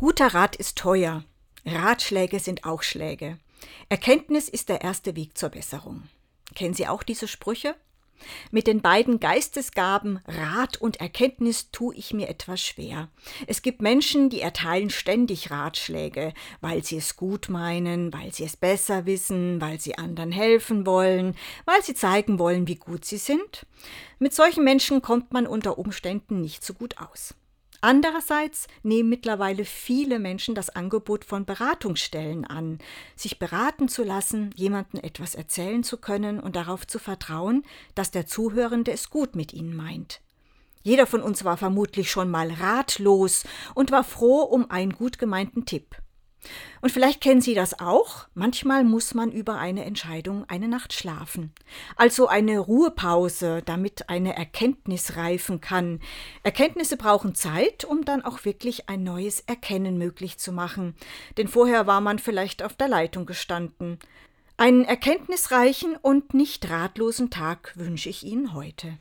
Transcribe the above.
Guter Rat ist teuer. Ratschläge sind auch Schläge. Erkenntnis ist der erste Weg zur Besserung. Kennen Sie auch diese Sprüche? Mit den beiden Geistesgaben Rat und Erkenntnis tue ich mir etwas schwer. Es gibt Menschen, die erteilen ständig Ratschläge, weil sie es gut meinen, weil sie es besser wissen, weil sie anderen helfen wollen, weil sie zeigen wollen, wie gut sie sind. Mit solchen Menschen kommt man unter Umständen nicht so gut aus. Andererseits nehmen mittlerweile viele Menschen das Angebot von Beratungsstellen an, sich beraten zu lassen, jemandem etwas erzählen zu können und darauf zu vertrauen, dass der Zuhörende es gut mit ihnen meint. Jeder von uns war vermutlich schon mal ratlos und war froh um einen gut gemeinten Tipp. Und vielleicht kennen Sie das auch. Manchmal muss man über eine Entscheidung eine Nacht schlafen. Also eine Ruhepause, damit eine Erkenntnis reifen kann. Erkenntnisse brauchen Zeit, um dann auch wirklich ein neues Erkennen möglich zu machen. Denn vorher war man vielleicht auf der Leitung gestanden. Einen erkenntnisreichen und nicht ratlosen Tag wünsche ich Ihnen heute.